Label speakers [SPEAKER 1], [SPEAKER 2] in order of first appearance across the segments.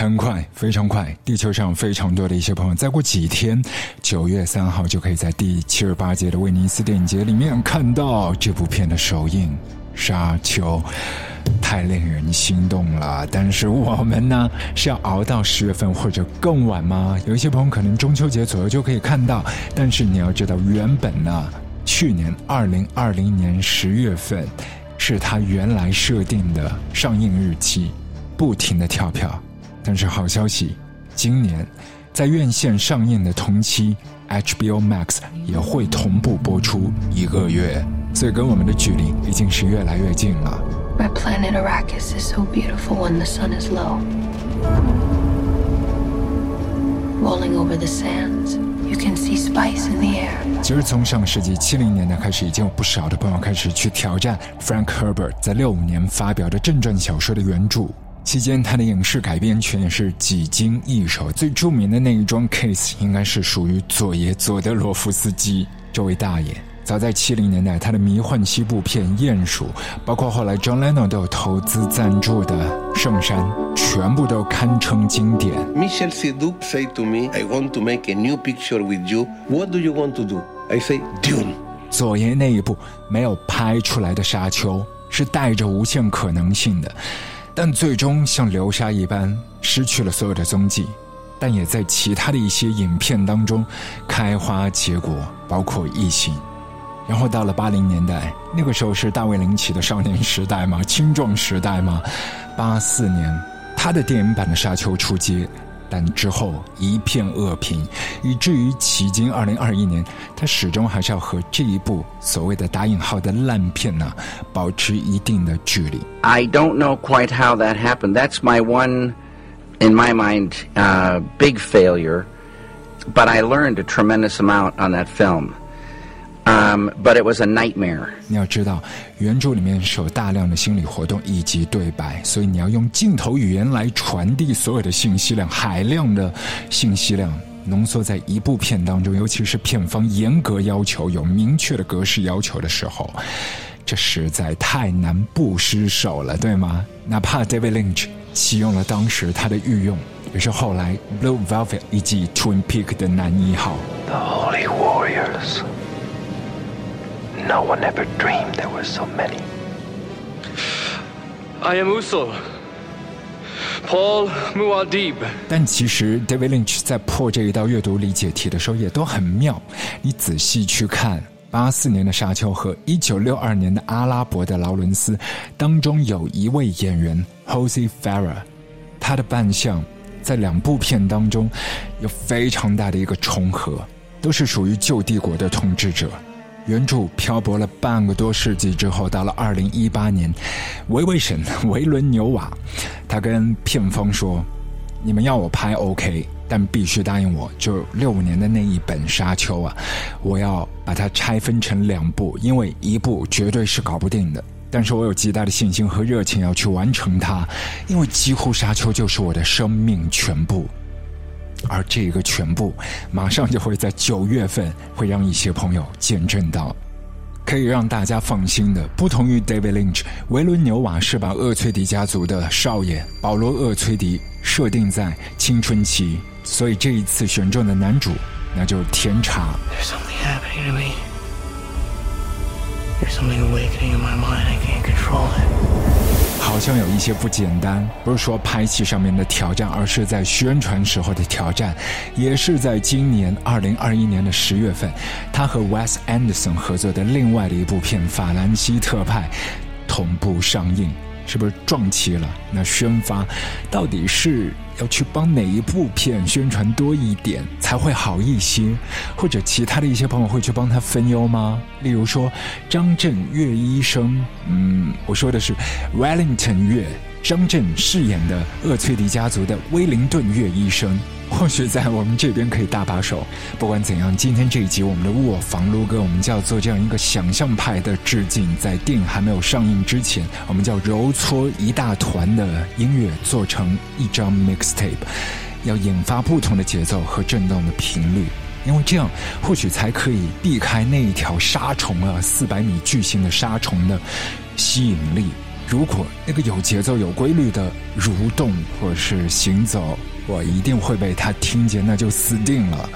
[SPEAKER 1] 很快，非常快，地球上非常多的一些朋友，再过几天，九月三号就可以在第七十八届的威尼斯电影节里面看到这部片的首映《沙丘》，太令人心动了。但是我们呢，是要熬到十月份或者更晚吗？有一些朋友可能中秋节左右就可以看到，但是你要知道，原本呢，去年二零二零年十月份是他原来设定的上映日期，不停的跳票。但是好消息，今年在院线上映的同期，HBO Max 也会同步播出一个月，所以跟我们的距离已经是越来越近了。
[SPEAKER 2] My planet Arrakis is so beautiful when the sun is low. Rolling over the sands, you can see spice in the air.
[SPEAKER 1] 其实从上世纪七零年代开始，已经有不少的朋友开始去挑战 Frank Herbert 在六五年发表的正传小说的原著。期间，他的影视改编权也是几经易手。最著名的那一桩 case 应该是属于佐爷佐德罗夫斯基这位大爷。早在七零年代，他的迷幻西部片《鼹鼠》，包括后来 John Lennon 都有投资赞助的《圣山》，全部都堪称经典。
[SPEAKER 3] Michel Siduk say to me, "I want to make a new picture with you. What do you want to do?" I say, "Dune."
[SPEAKER 1] 佐爷那一部没有拍出来的《沙丘》，是带着无限可能性的。但最终像流沙一般失去了所有的踪迹，但也在其他的一些影片当中开花结果，包括《异形》。然后到了八零年代，那个时候是大卫林奇的少年时代吗？青壮时代吗？八四年，他的电影版的《沙丘》出街。但之后一片恶评，以至于迄今二零二一年，他始终还是要和这一部所谓的打引号的烂片呢保持一定的距离。
[SPEAKER 4] I don't know quite how that happened. That's my one, in my mind, uh, big failure. But I learned a tremendous amount on that film. Um, but it was a nightmare.
[SPEAKER 1] 你要知道，原著里面是有大量的心理活动以及对白，所以你要用镜头语言来传递所有的信息量，海量的信息量浓缩在一部片当中，尤其是片方严格要求、有明确的格式要求的时候，这实在太难不失手了，对吗？哪怕 David Lynch 启用了当时他的御用，也是后来 Blue Velvet 以及 Twin Peak 的男一号。
[SPEAKER 5] The Holy Warriors. No one ever dreamed there were so many.
[SPEAKER 6] I am Usul. Paul Muad'Dib.
[SPEAKER 1] 但其实 David Lynch 在破这一道阅读理解题的时候也都很妙。你仔细去看，八四年的《沙丘》和一九六二年的《阿拉伯的劳伦斯》当中，有一位演员 Jose Farah，他的扮相在两部片当中有非常大的一个重合，都是属于旧帝国的统治者。原著漂泊了半个多世纪之后，到了二零一八年，维维神 维伦纽瓦，他跟片方说：“你们要我拍 OK，但必须答应我，就六五年的那一本《沙丘》啊，我要把它拆分成两部，因为一部绝对是搞不定的。但是我有极大的信心和热情要去完成它，因为几乎《沙丘》就是我的生命全部。”而这个全部马上就会在九月份会让一些朋友见证到，可以让大家放心的。不同于 David Lynch，维伦纽瓦是把厄崔迪家族的少爷保罗·厄崔迪设定在青春期，所以这一次选中的男主那就是甜茶。
[SPEAKER 5] There's something happening to me. There's something awakening in my mind. I can't control it.
[SPEAKER 1] 好像有一些不简单，不是说拍戏上面的挑战，而是在宣传时候的挑战。也是在今年二零二一年的十月份，他和 Wes Anderson 合作的另外的一部片《法兰西特派》同步上映，是不是撞期了？那宣发到底是要去帮哪一部片宣传多一点才会好一些？或者其他的一些朋友会去帮他分忧吗？例如说张震岳医生，嗯，我说的是 Wellington 岳，张震饰演的厄崔迪家族的威灵顿岳医生。或许在我们这边可以大把手。不管怎样，今天这一集我们的卧房撸哥，我们就要做这样一个想象派的致敬。在电影还没有上映之前，我们叫揉搓一大团的音乐做成一张 mix tape，要引发不同的节奏和震动的频率，因为这样或许才可以避开那一条沙虫啊，四百米巨型的沙虫的吸引力。如果那个有节奏、有规律的蠕动或者是行走，我一定会被他听见，那就死定了。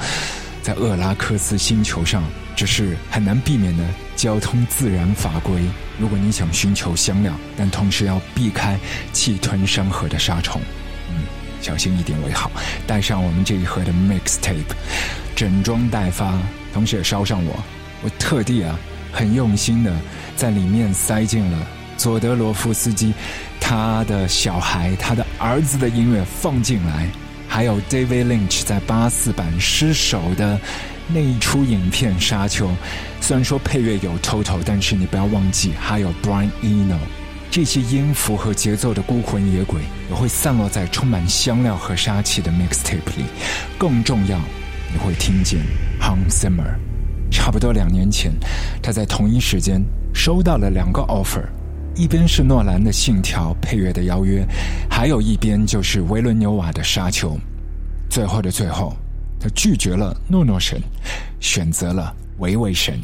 [SPEAKER 1] 在厄拉克斯星球上，这是很难避免的交通自然法规。如果你想寻求香料，但同时要避开气吞山河的沙虫，小心一点为好。带上我们这一盒的 mixtape，整装待发，同时也捎上我，我特地啊，很用心的在里面塞进了。佐德罗夫斯基，他的小孩、他的儿子的音乐放进来，还有 David Lynch 在八四版失手的那一出影片《沙丘》，虽然说配乐有 Toto，但是你不要忘记还有 Brian Eno，这些音符和节奏的孤魂野鬼也会散落在充满香料和杀气的 Mixtape 里。更重要，你会听见 Hans Zimmer。差不多两年前，他在同一时间收到了两个 offer。一边是诺兰的《信条》配乐的邀约，还有一边就是维伦纽瓦的《沙丘》。最后的最后，他拒绝了诺诺神，选择了维维神。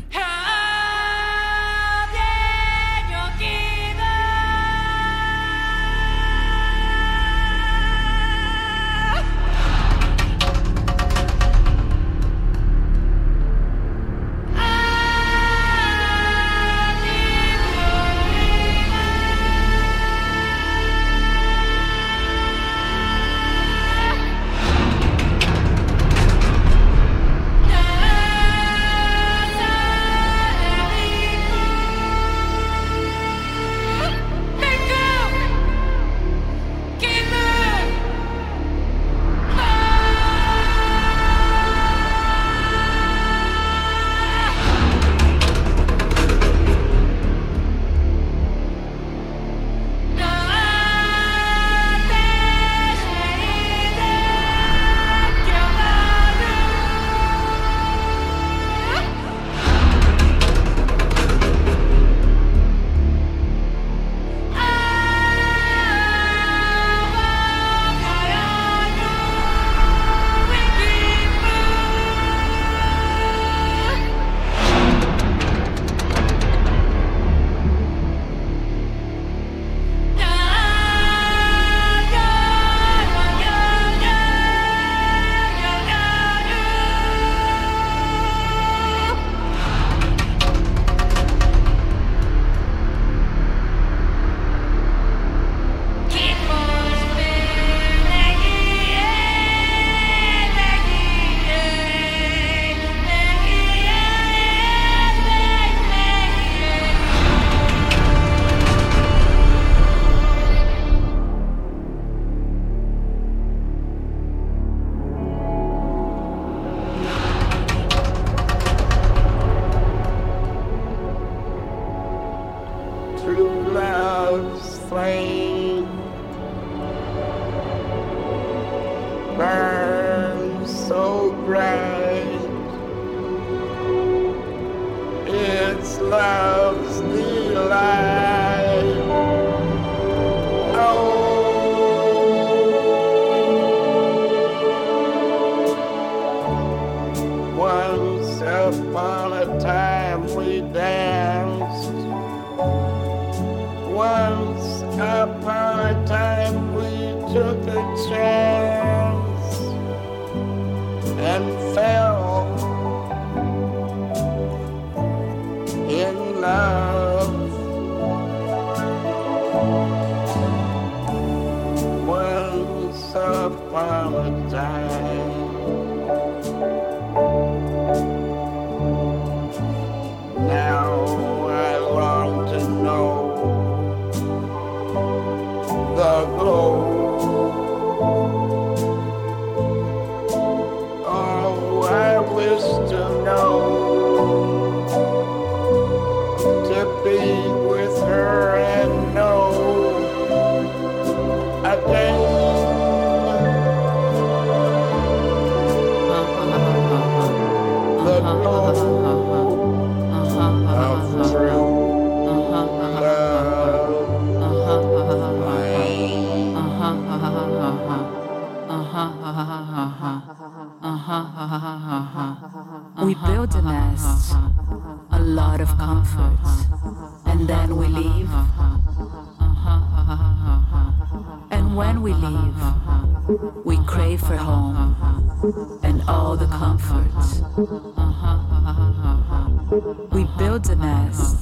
[SPEAKER 7] We build a nest,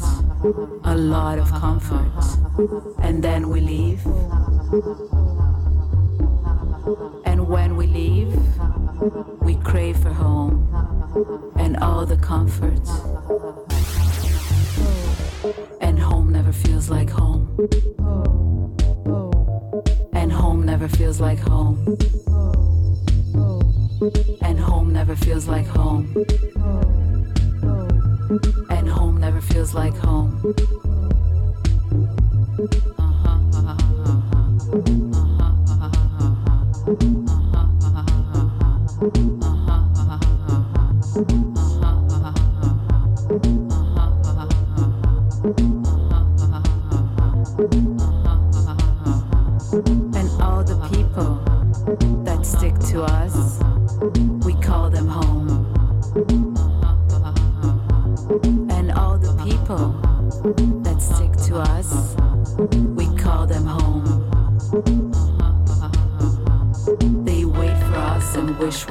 [SPEAKER 7] a lot of comfort, and then we leave. And when we leave, we crave for home and all the comforts. And home never feels like home. And home never feels like home. And home never feels like home feels like home.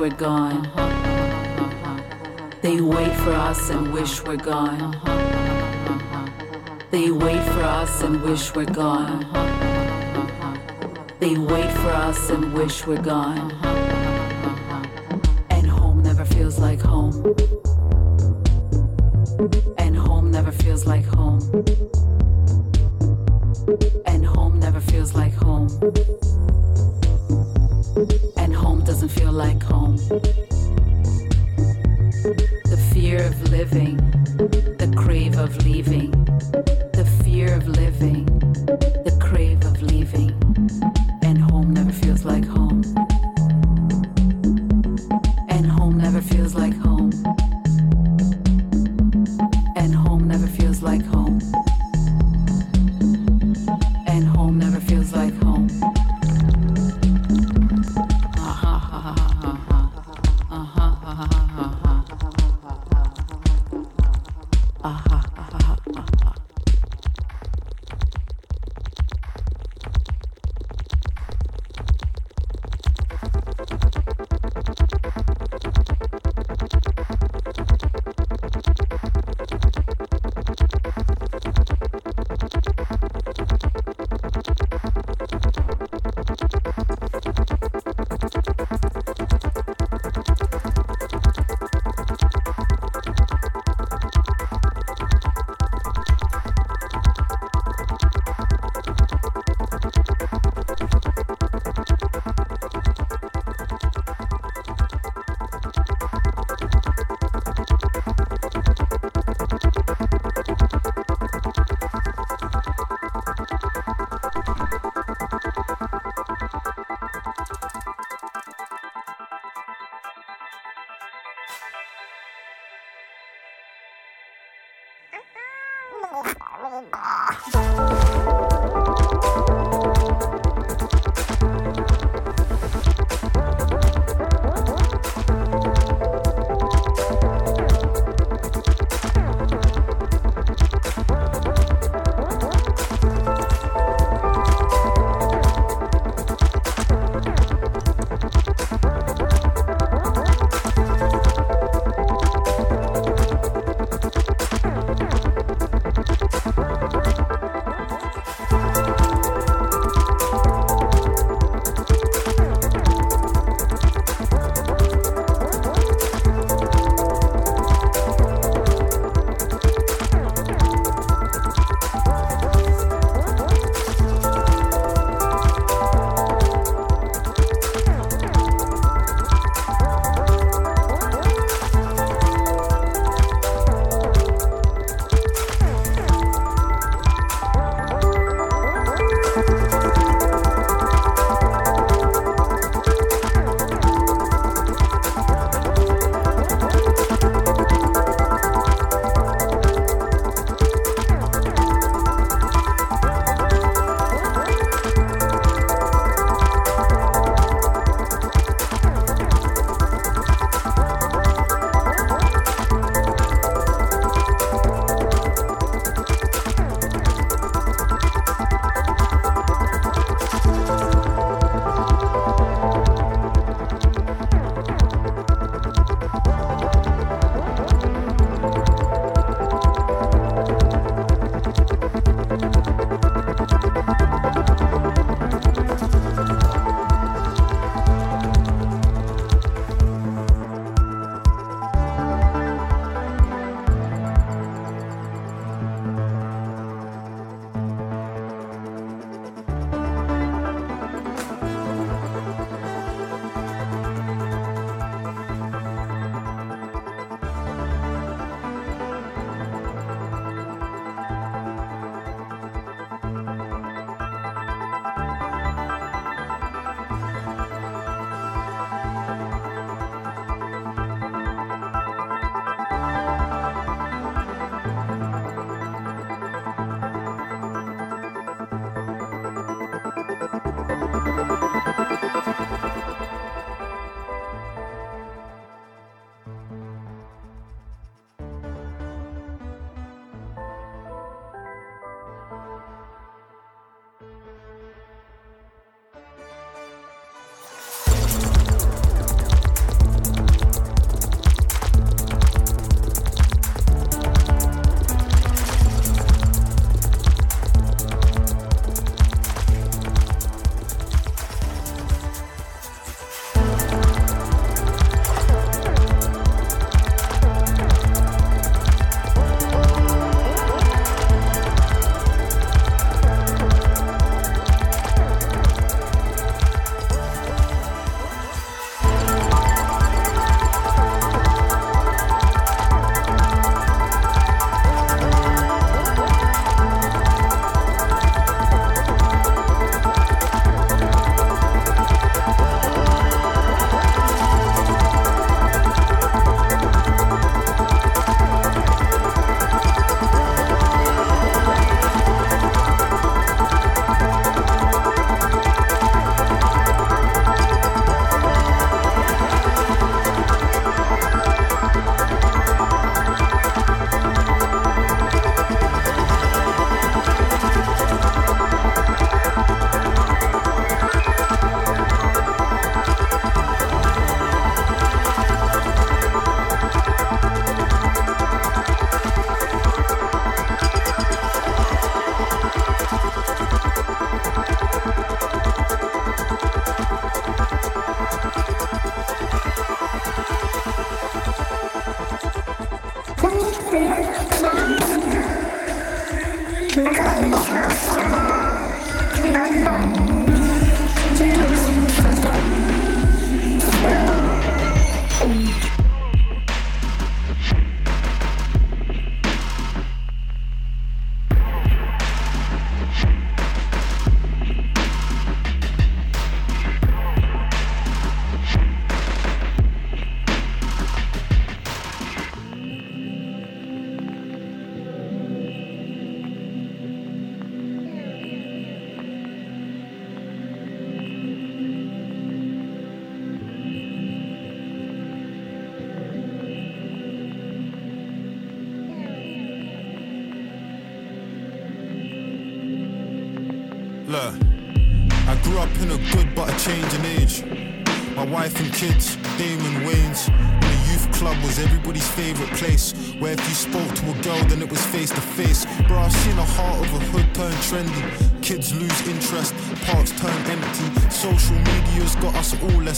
[SPEAKER 7] We're gone. They wait for us and wish we're gone. They wait for us and wish we're gone. They wait for us and wish we're gone. And home never feels like home.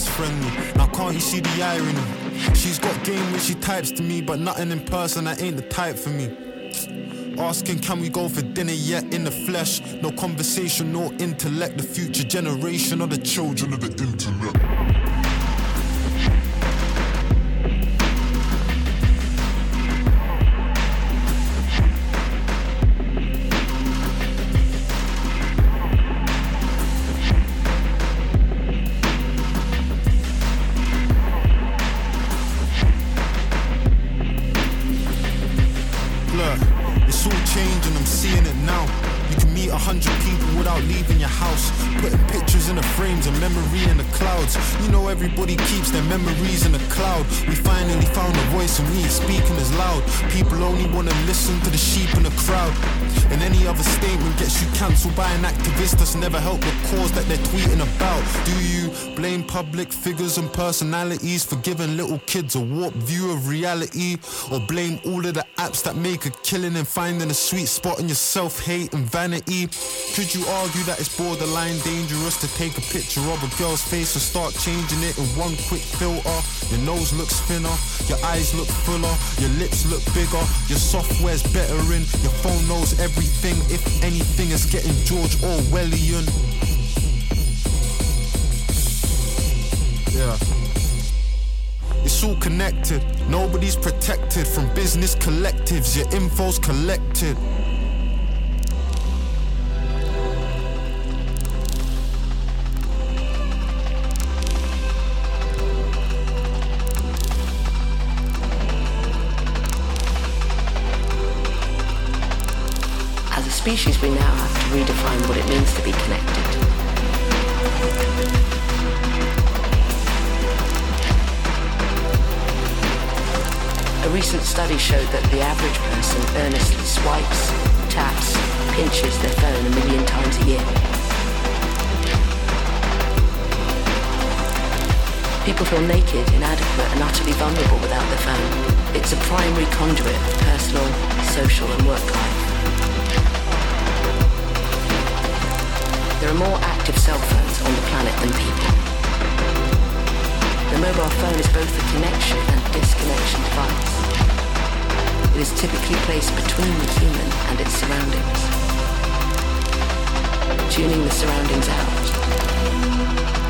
[SPEAKER 8] Less friendly. Now, can't you see the irony? She's got game when she types to me, but nothing in person, that ain't the type for me. Asking, can we go for dinner yet in the flesh? No conversation, no intellect. The future generation are the children of the internet. Never helped the cause that they're tweeting about. Do you blame public figures and personalities for giving little kids a warped view of reality? Or blame all of the apps that make a killing and finding a sweet spot in your self hate and vanity? Could you argue that it's borderline dangerous to take a picture of a girl's face and start changing it in one quick filter? Your nose looks thinner, your eyes look fuller, your lips look bigger, your software's better in, your phone knows everything. If anything, it's getting George Orwellian. Yeah. It's all connected. Nobody's protected from business collectives. Your info's collected.
[SPEAKER 9] Species, we now have to redefine what it means to be connected. A recent study showed that the average person earnestly swipes, taps, pinches their phone a million times a year. People feel naked, inadequate, and utterly vulnerable without their phone. It's a primary conduit of personal, social, and work life. There are more active cell phones on the planet than people. The mobile phone is both a connection and disconnection device. It is typically placed between the human and its surroundings, tuning the surroundings out.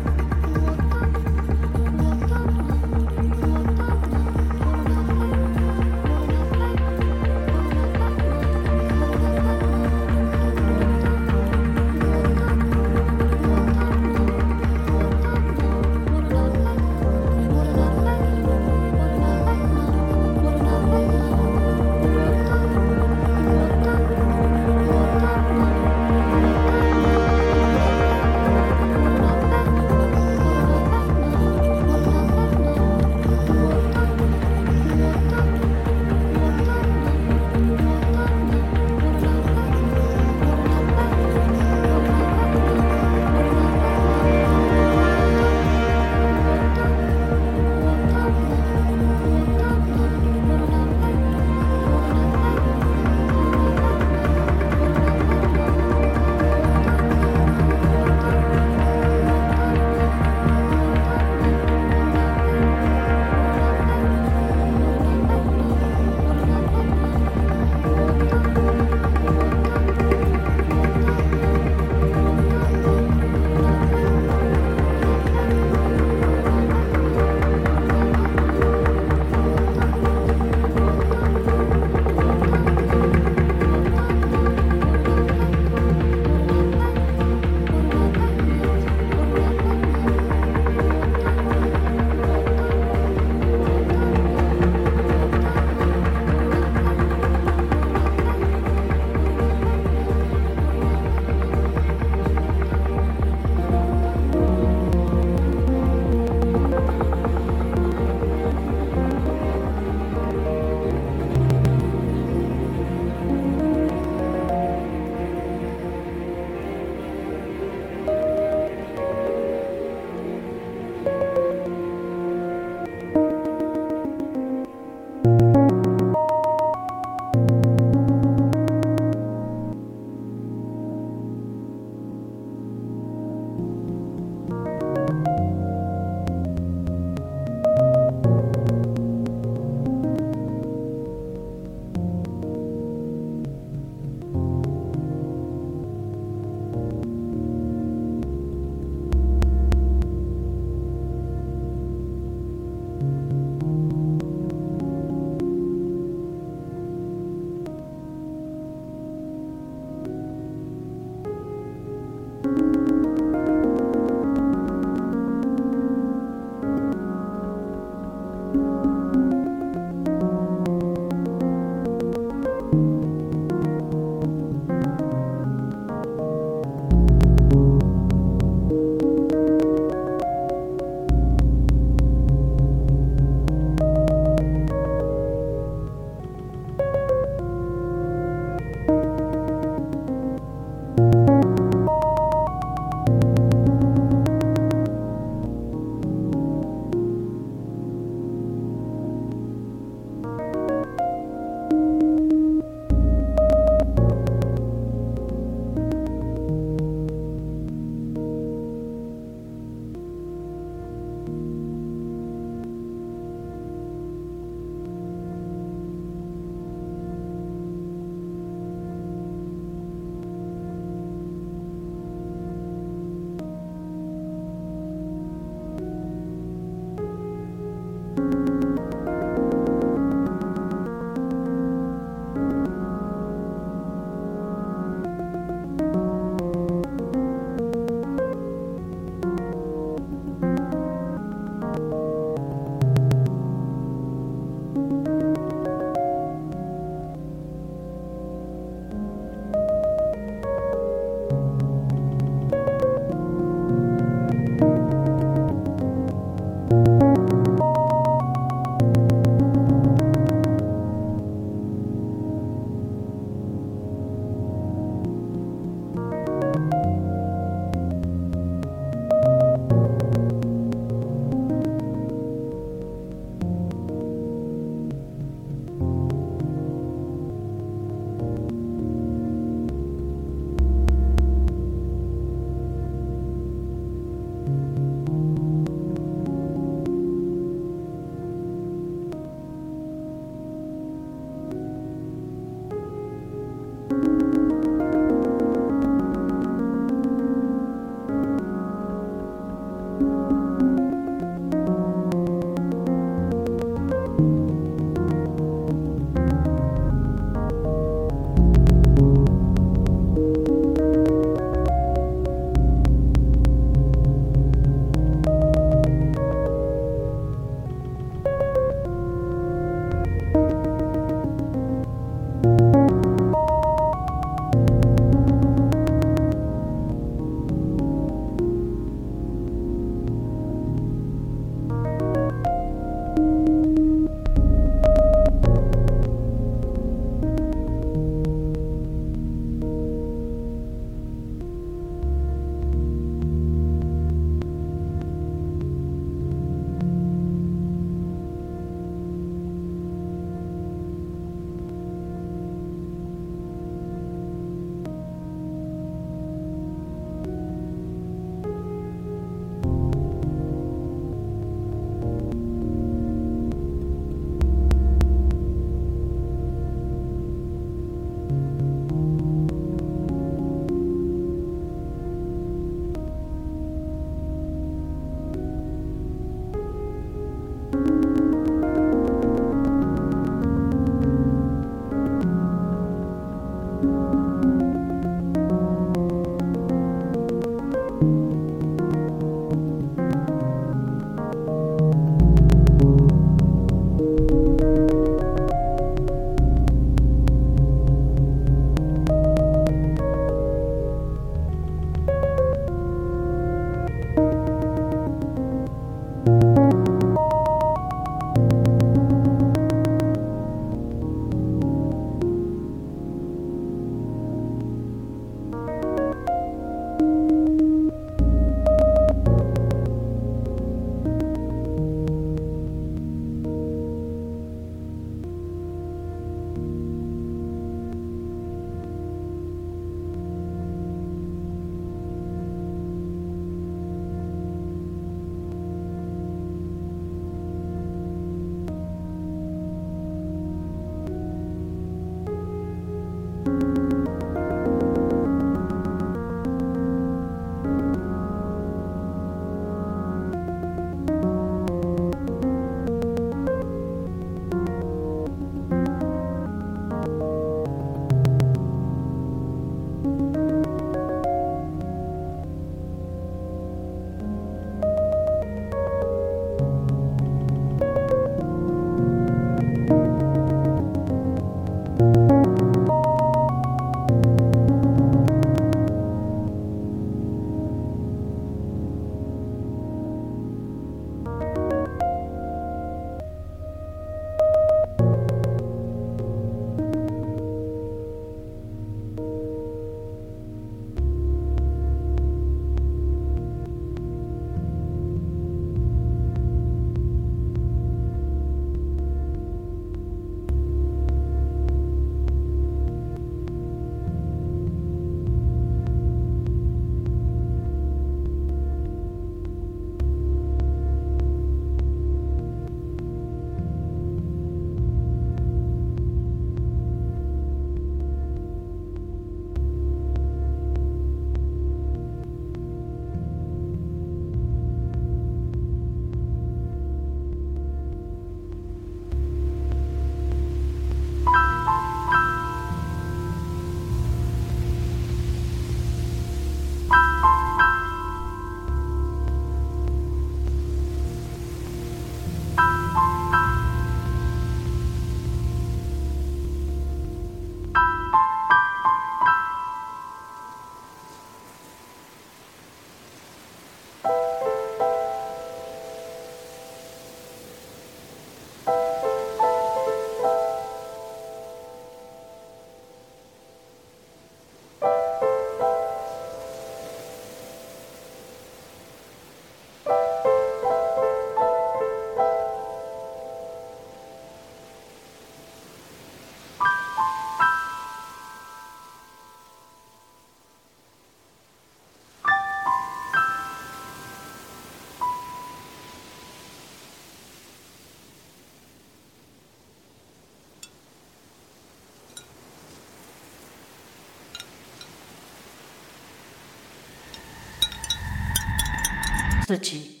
[SPEAKER 10] 自己。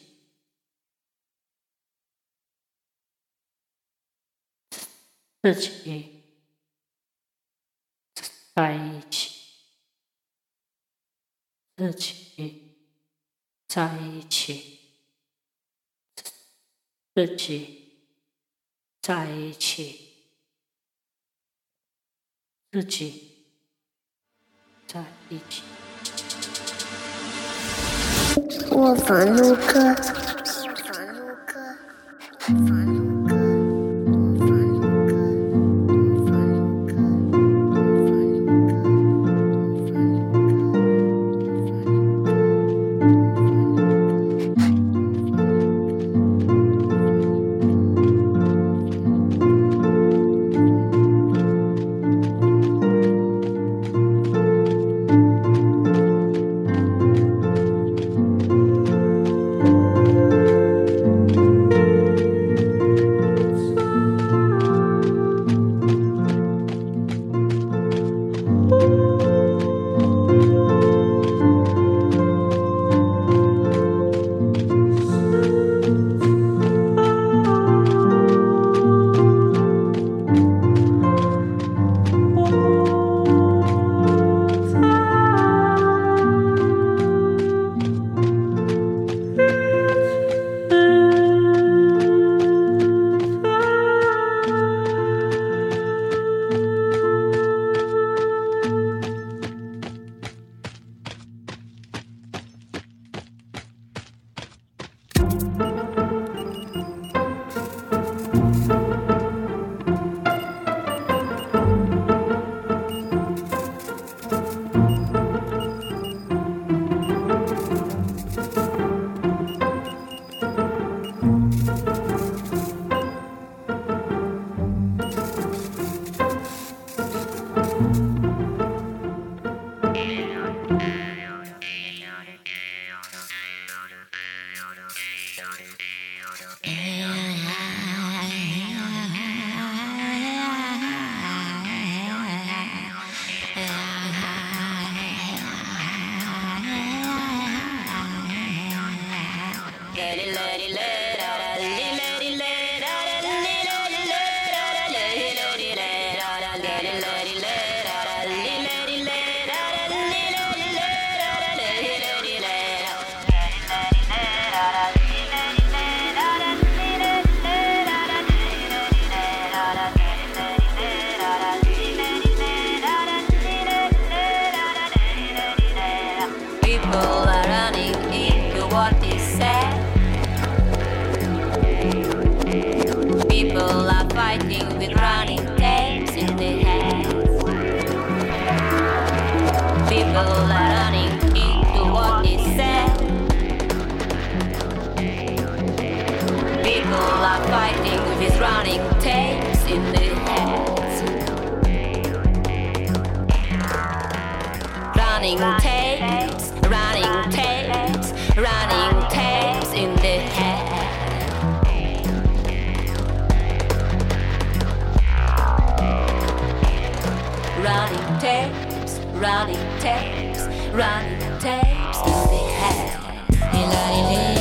[SPEAKER 10] 自己在一起，自己在一起，自己在一起，自己在一起。
[SPEAKER 11] 我
[SPEAKER 12] 放首歌放首歌放首 tapes, running tapes, running tapes.
[SPEAKER 11] Big head,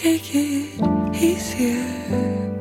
[SPEAKER 11] Take it easier.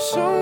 [SPEAKER 13] So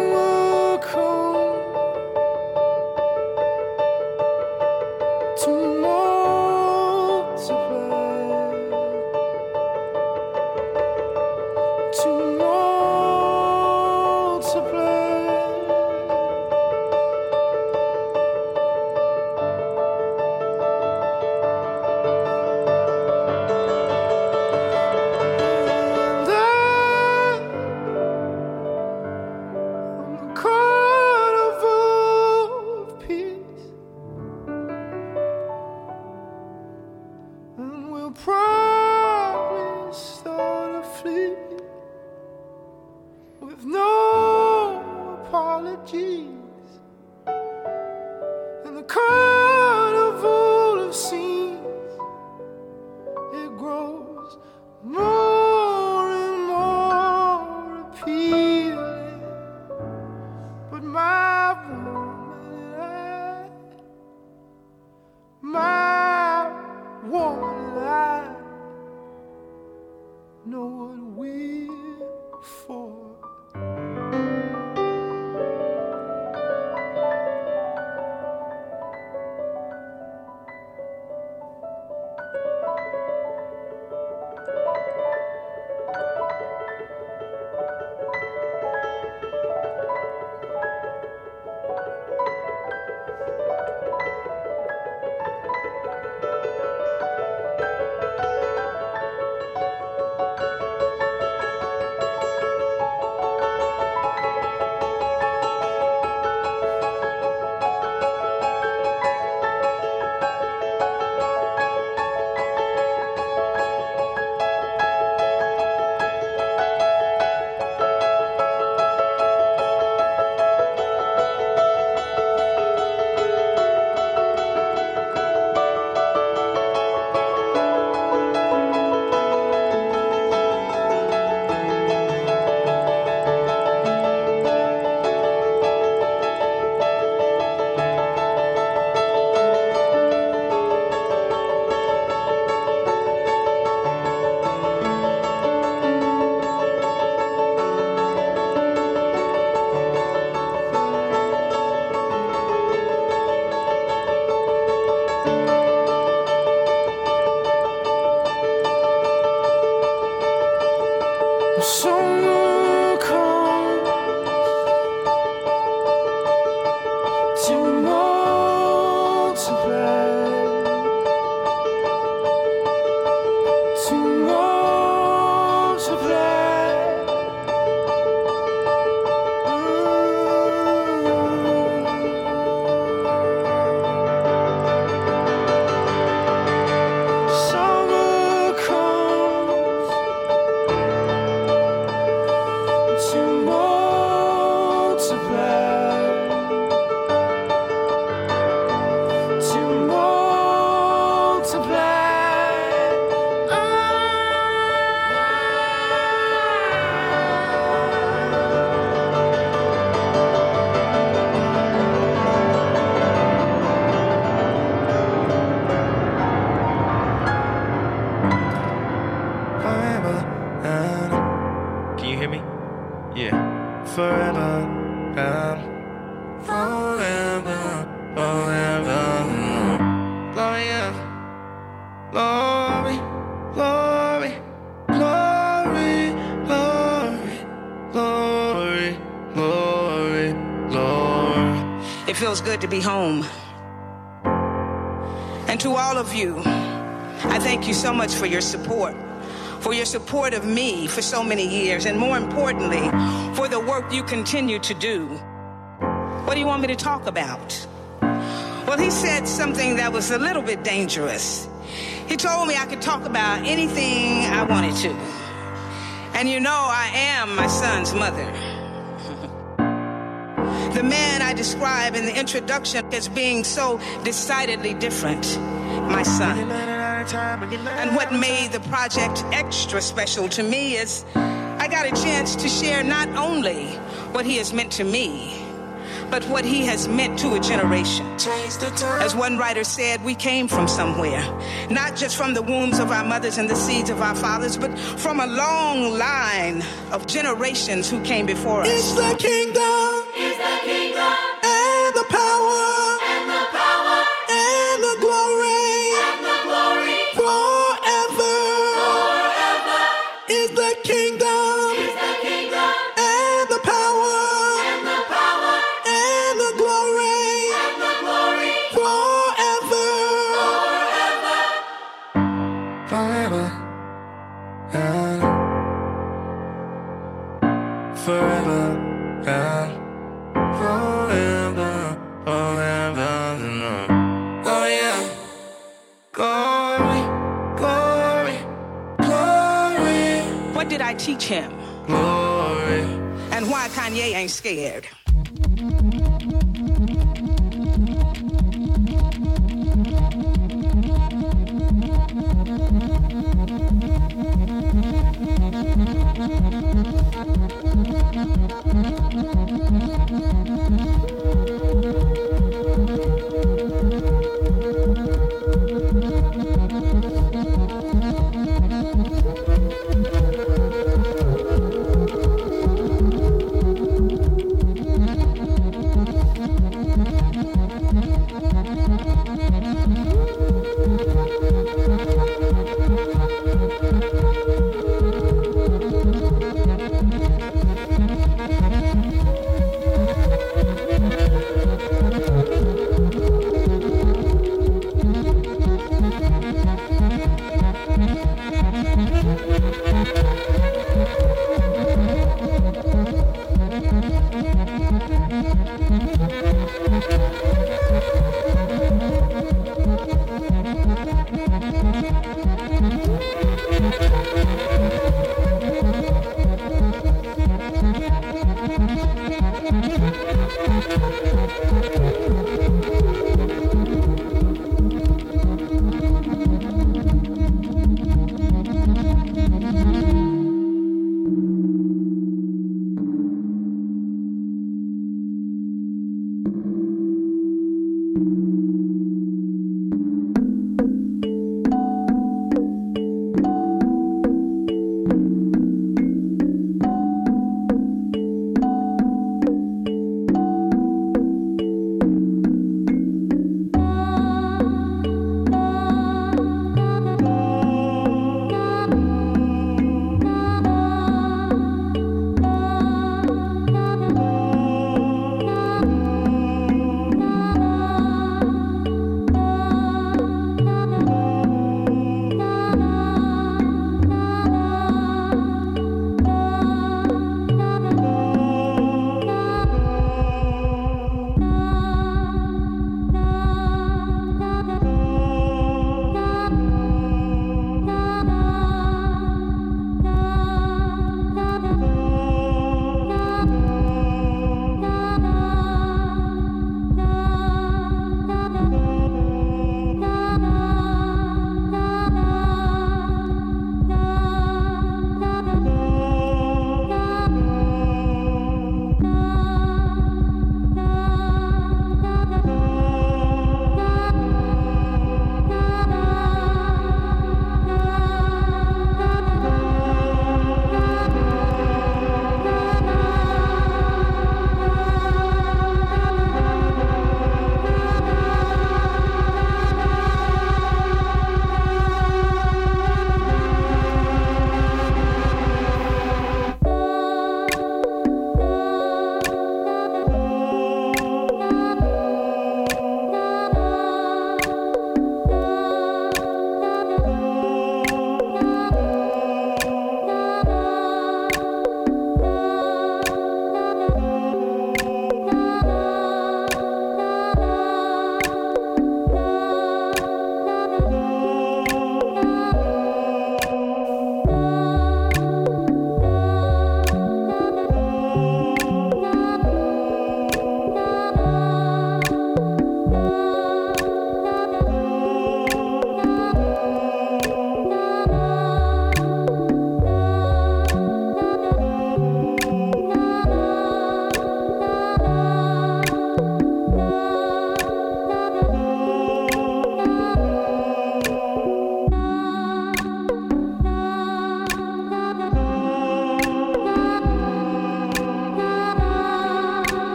[SPEAKER 13] good to
[SPEAKER 14] be home. And to all of you, I thank you so much for your support, for your support of me for so many years, and more importantly, for the work you continue to do. What do you want me to talk about? Well, he said something that was a little bit dangerous. He told me I could talk about anything I wanted to. And you know, I am my son's mother. The man I describe in the introduction as being so decidedly different, my son. And what made the project extra special to me is I got a chance to share not only what he has meant to me, but what he has meant to a generation. As one writer said, we came from somewhere, not just from the wombs of our mothers and the seeds of our fathers, but from a long line of generations who came before us.
[SPEAKER 15] It's the kingdom.
[SPEAKER 14] Scared?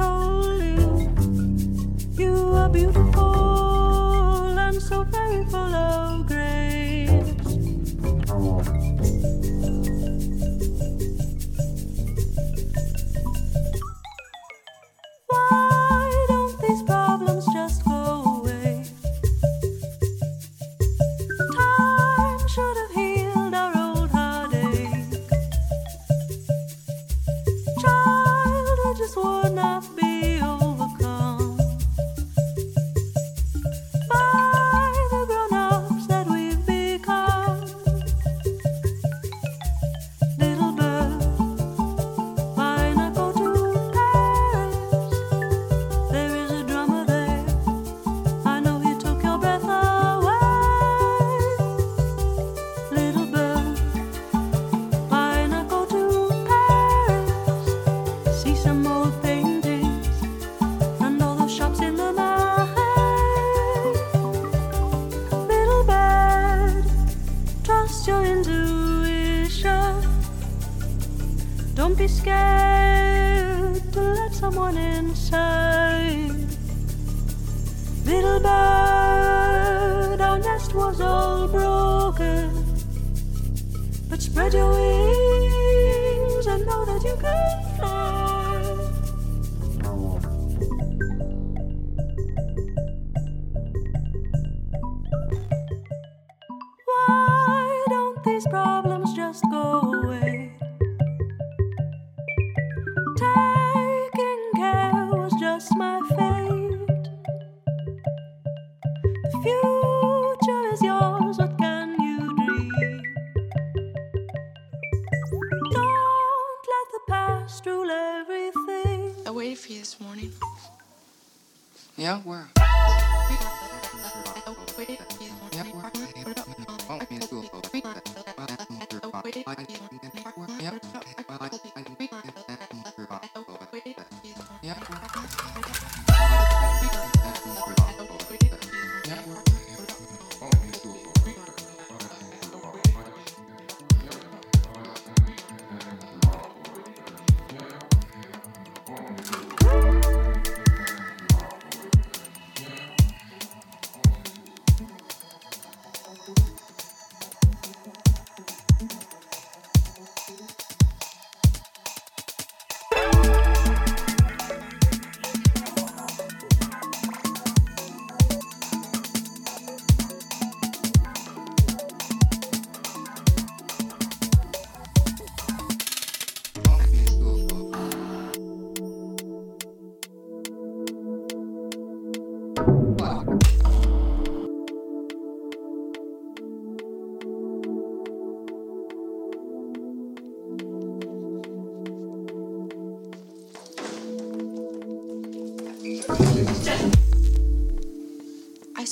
[SPEAKER 16] cold.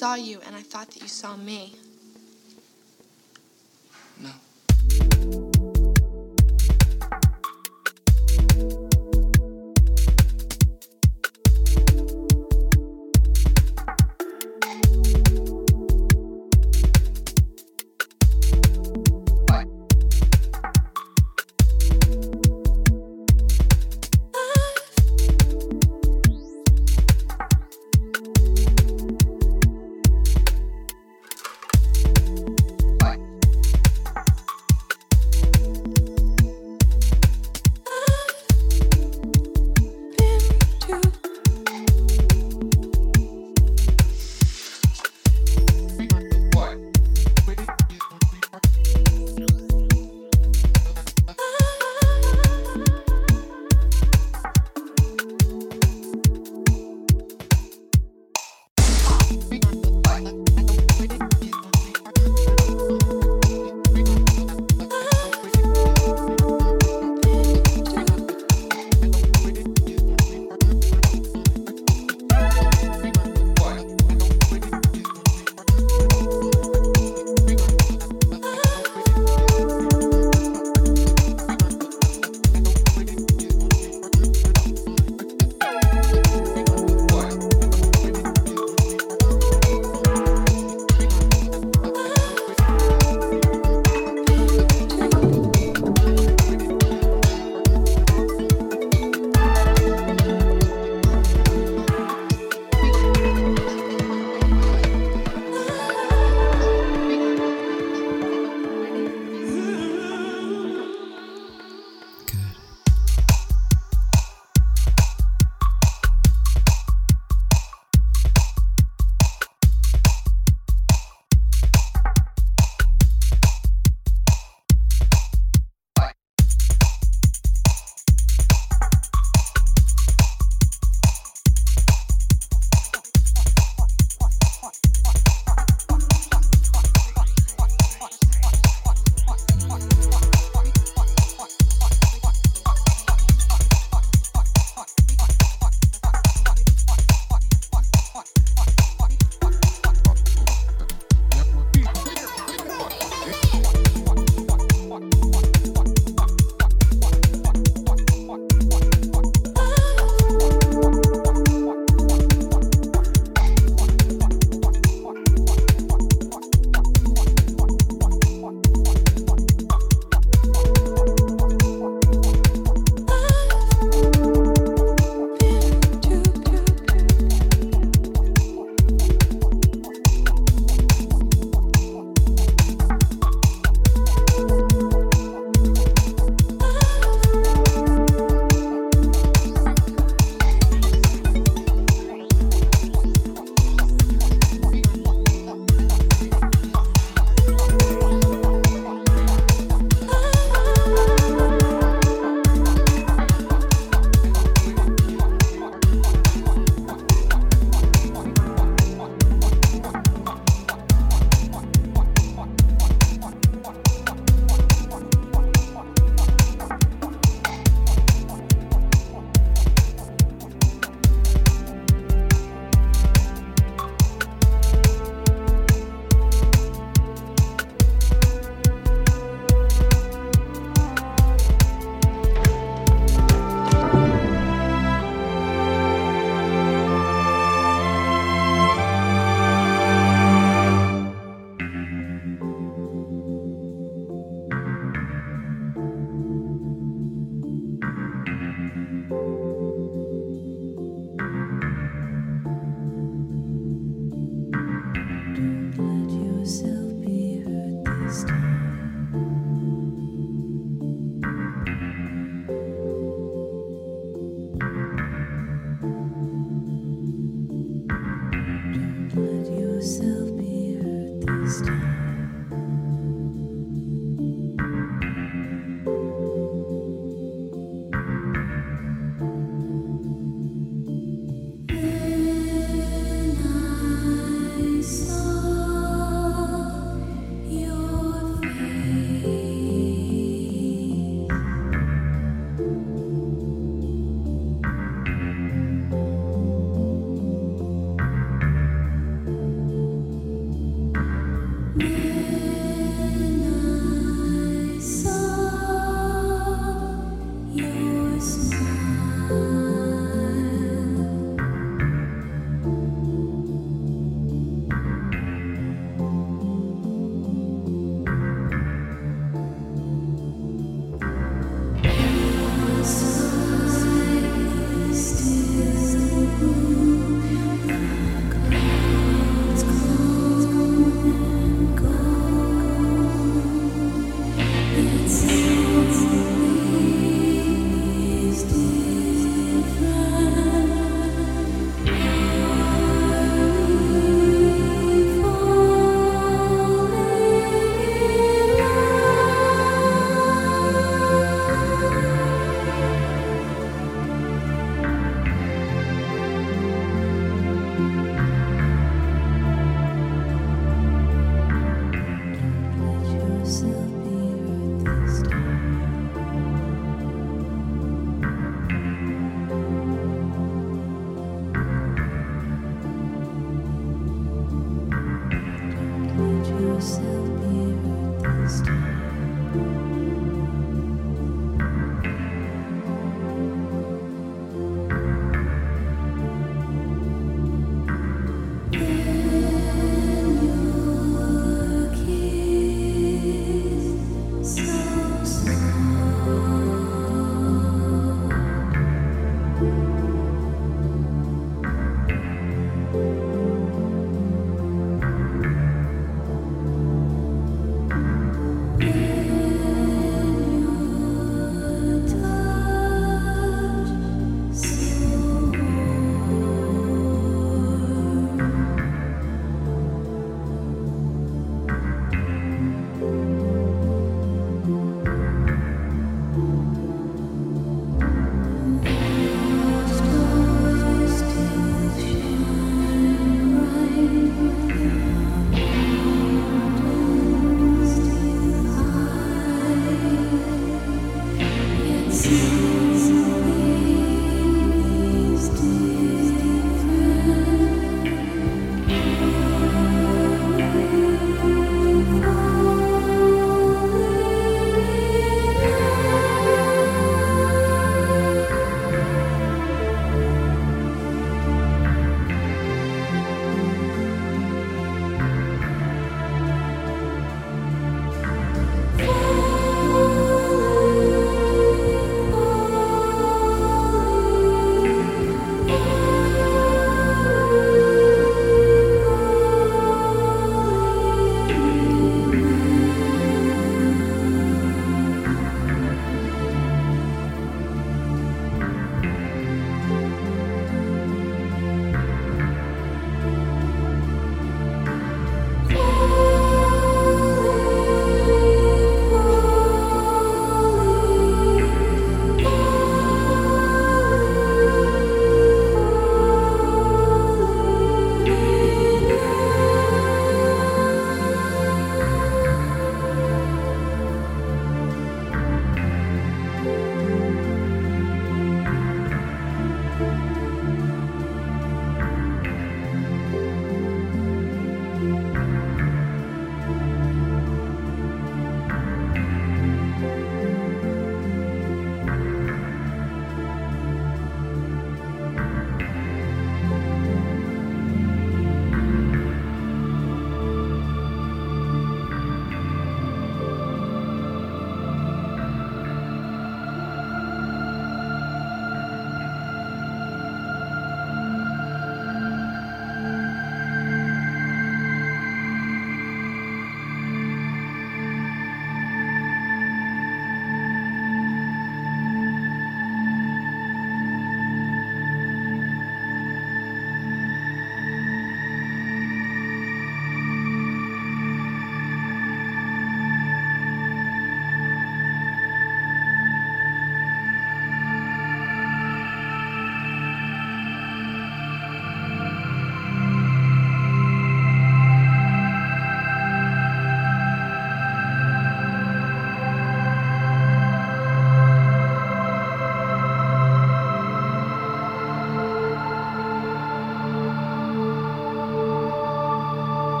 [SPEAKER 17] Saw you and I thought that you saw me.
[SPEAKER 18] No.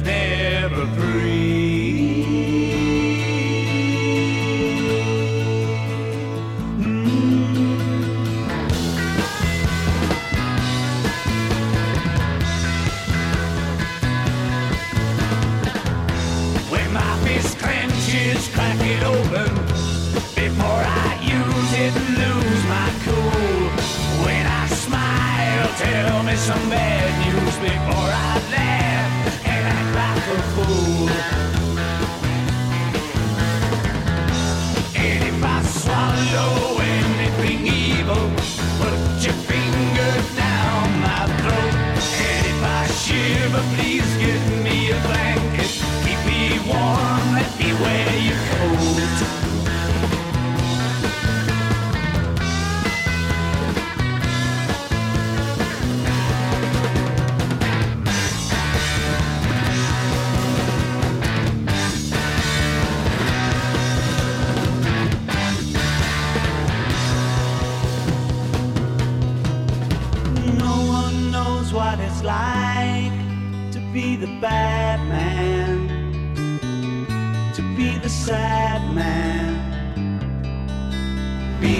[SPEAKER 19] Never free.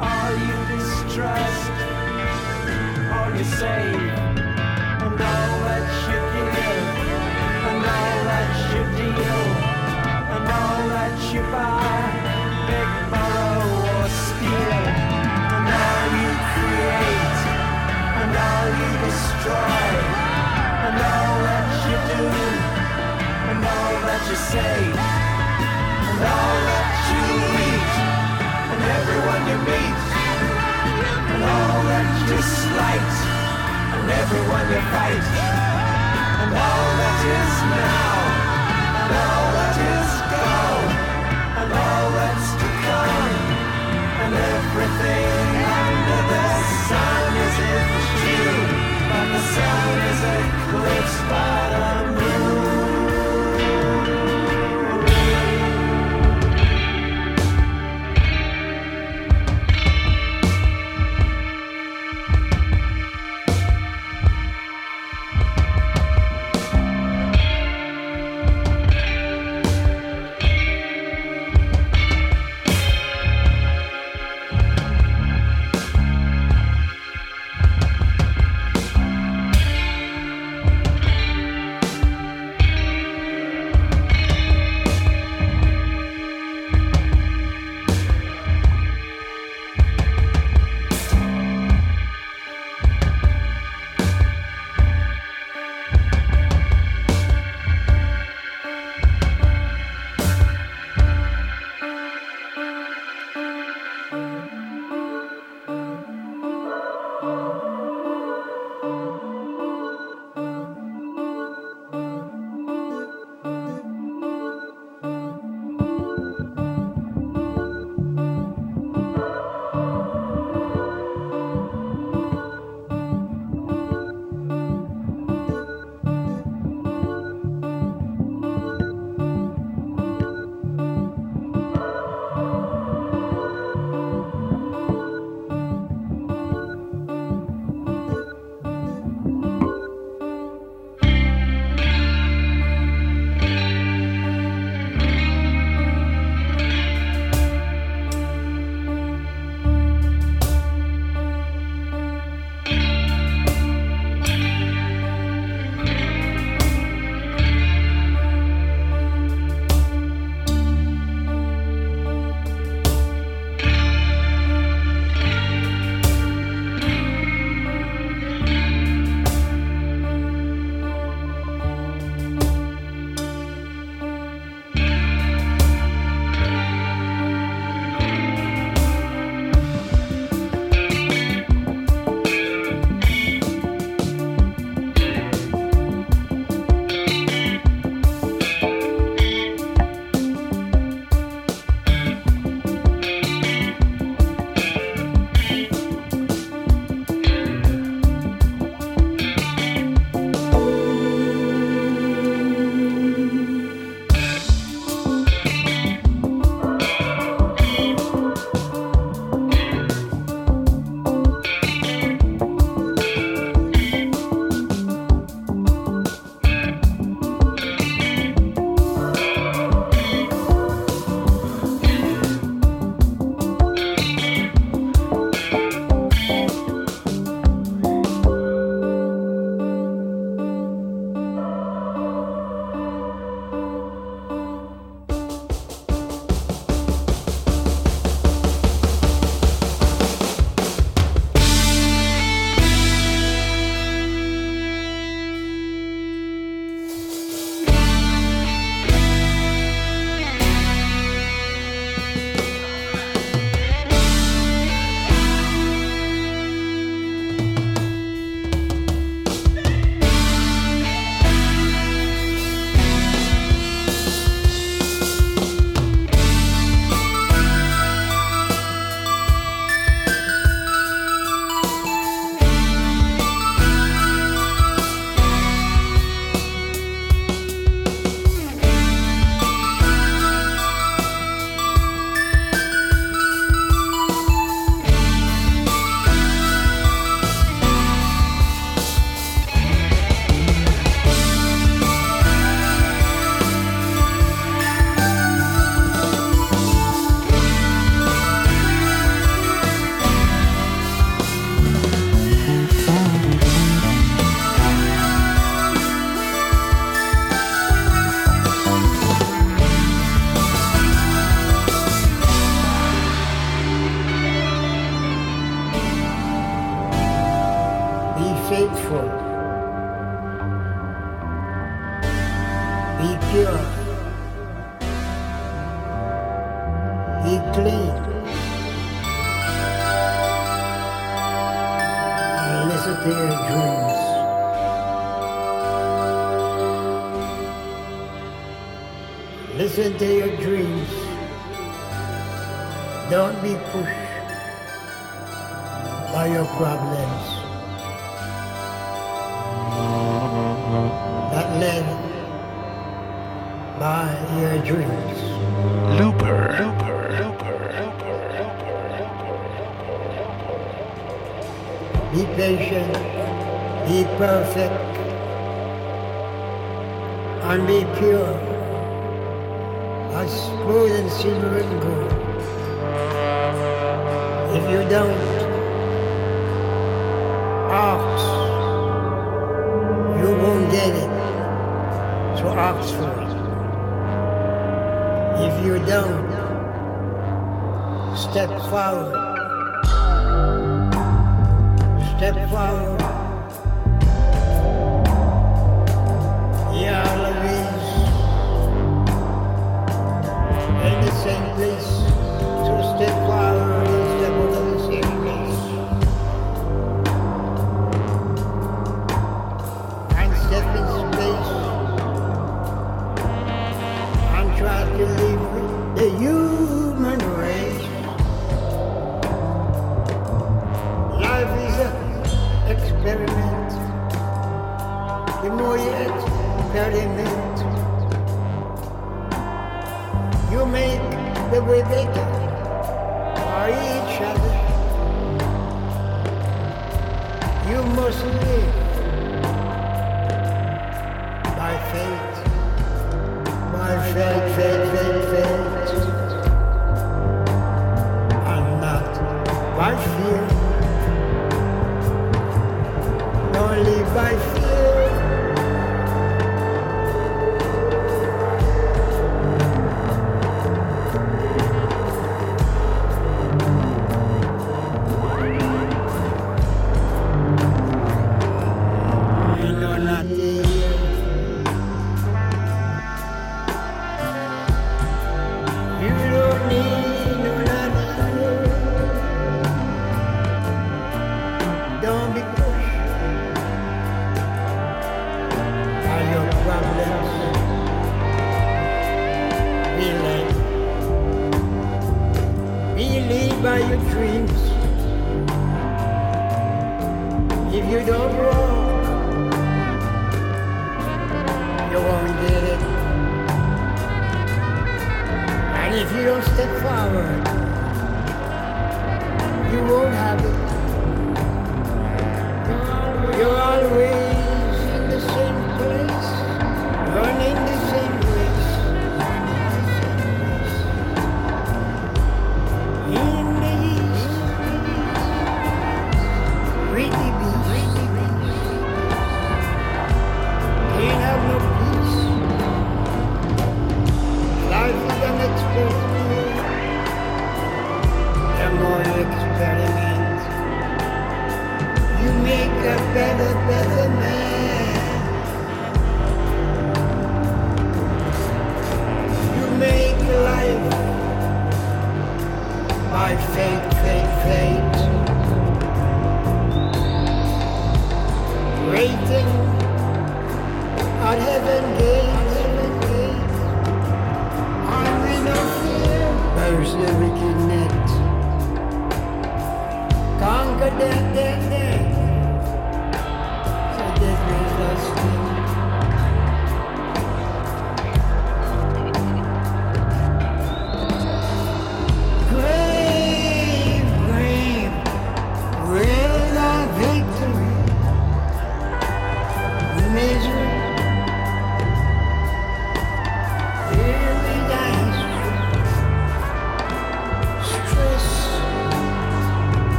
[SPEAKER 19] all you distrust, all you save, and all that you give, and all that you deal, and all that you buy, beg, borrow, or steal, and all you create, and all you destroy, and all that you do, and all that you say, and all that that you slight, and everyone you fight, and all that is now, and all that is gone, and all that's to come, and everything under the sun is in June, but the sun is eclipsed by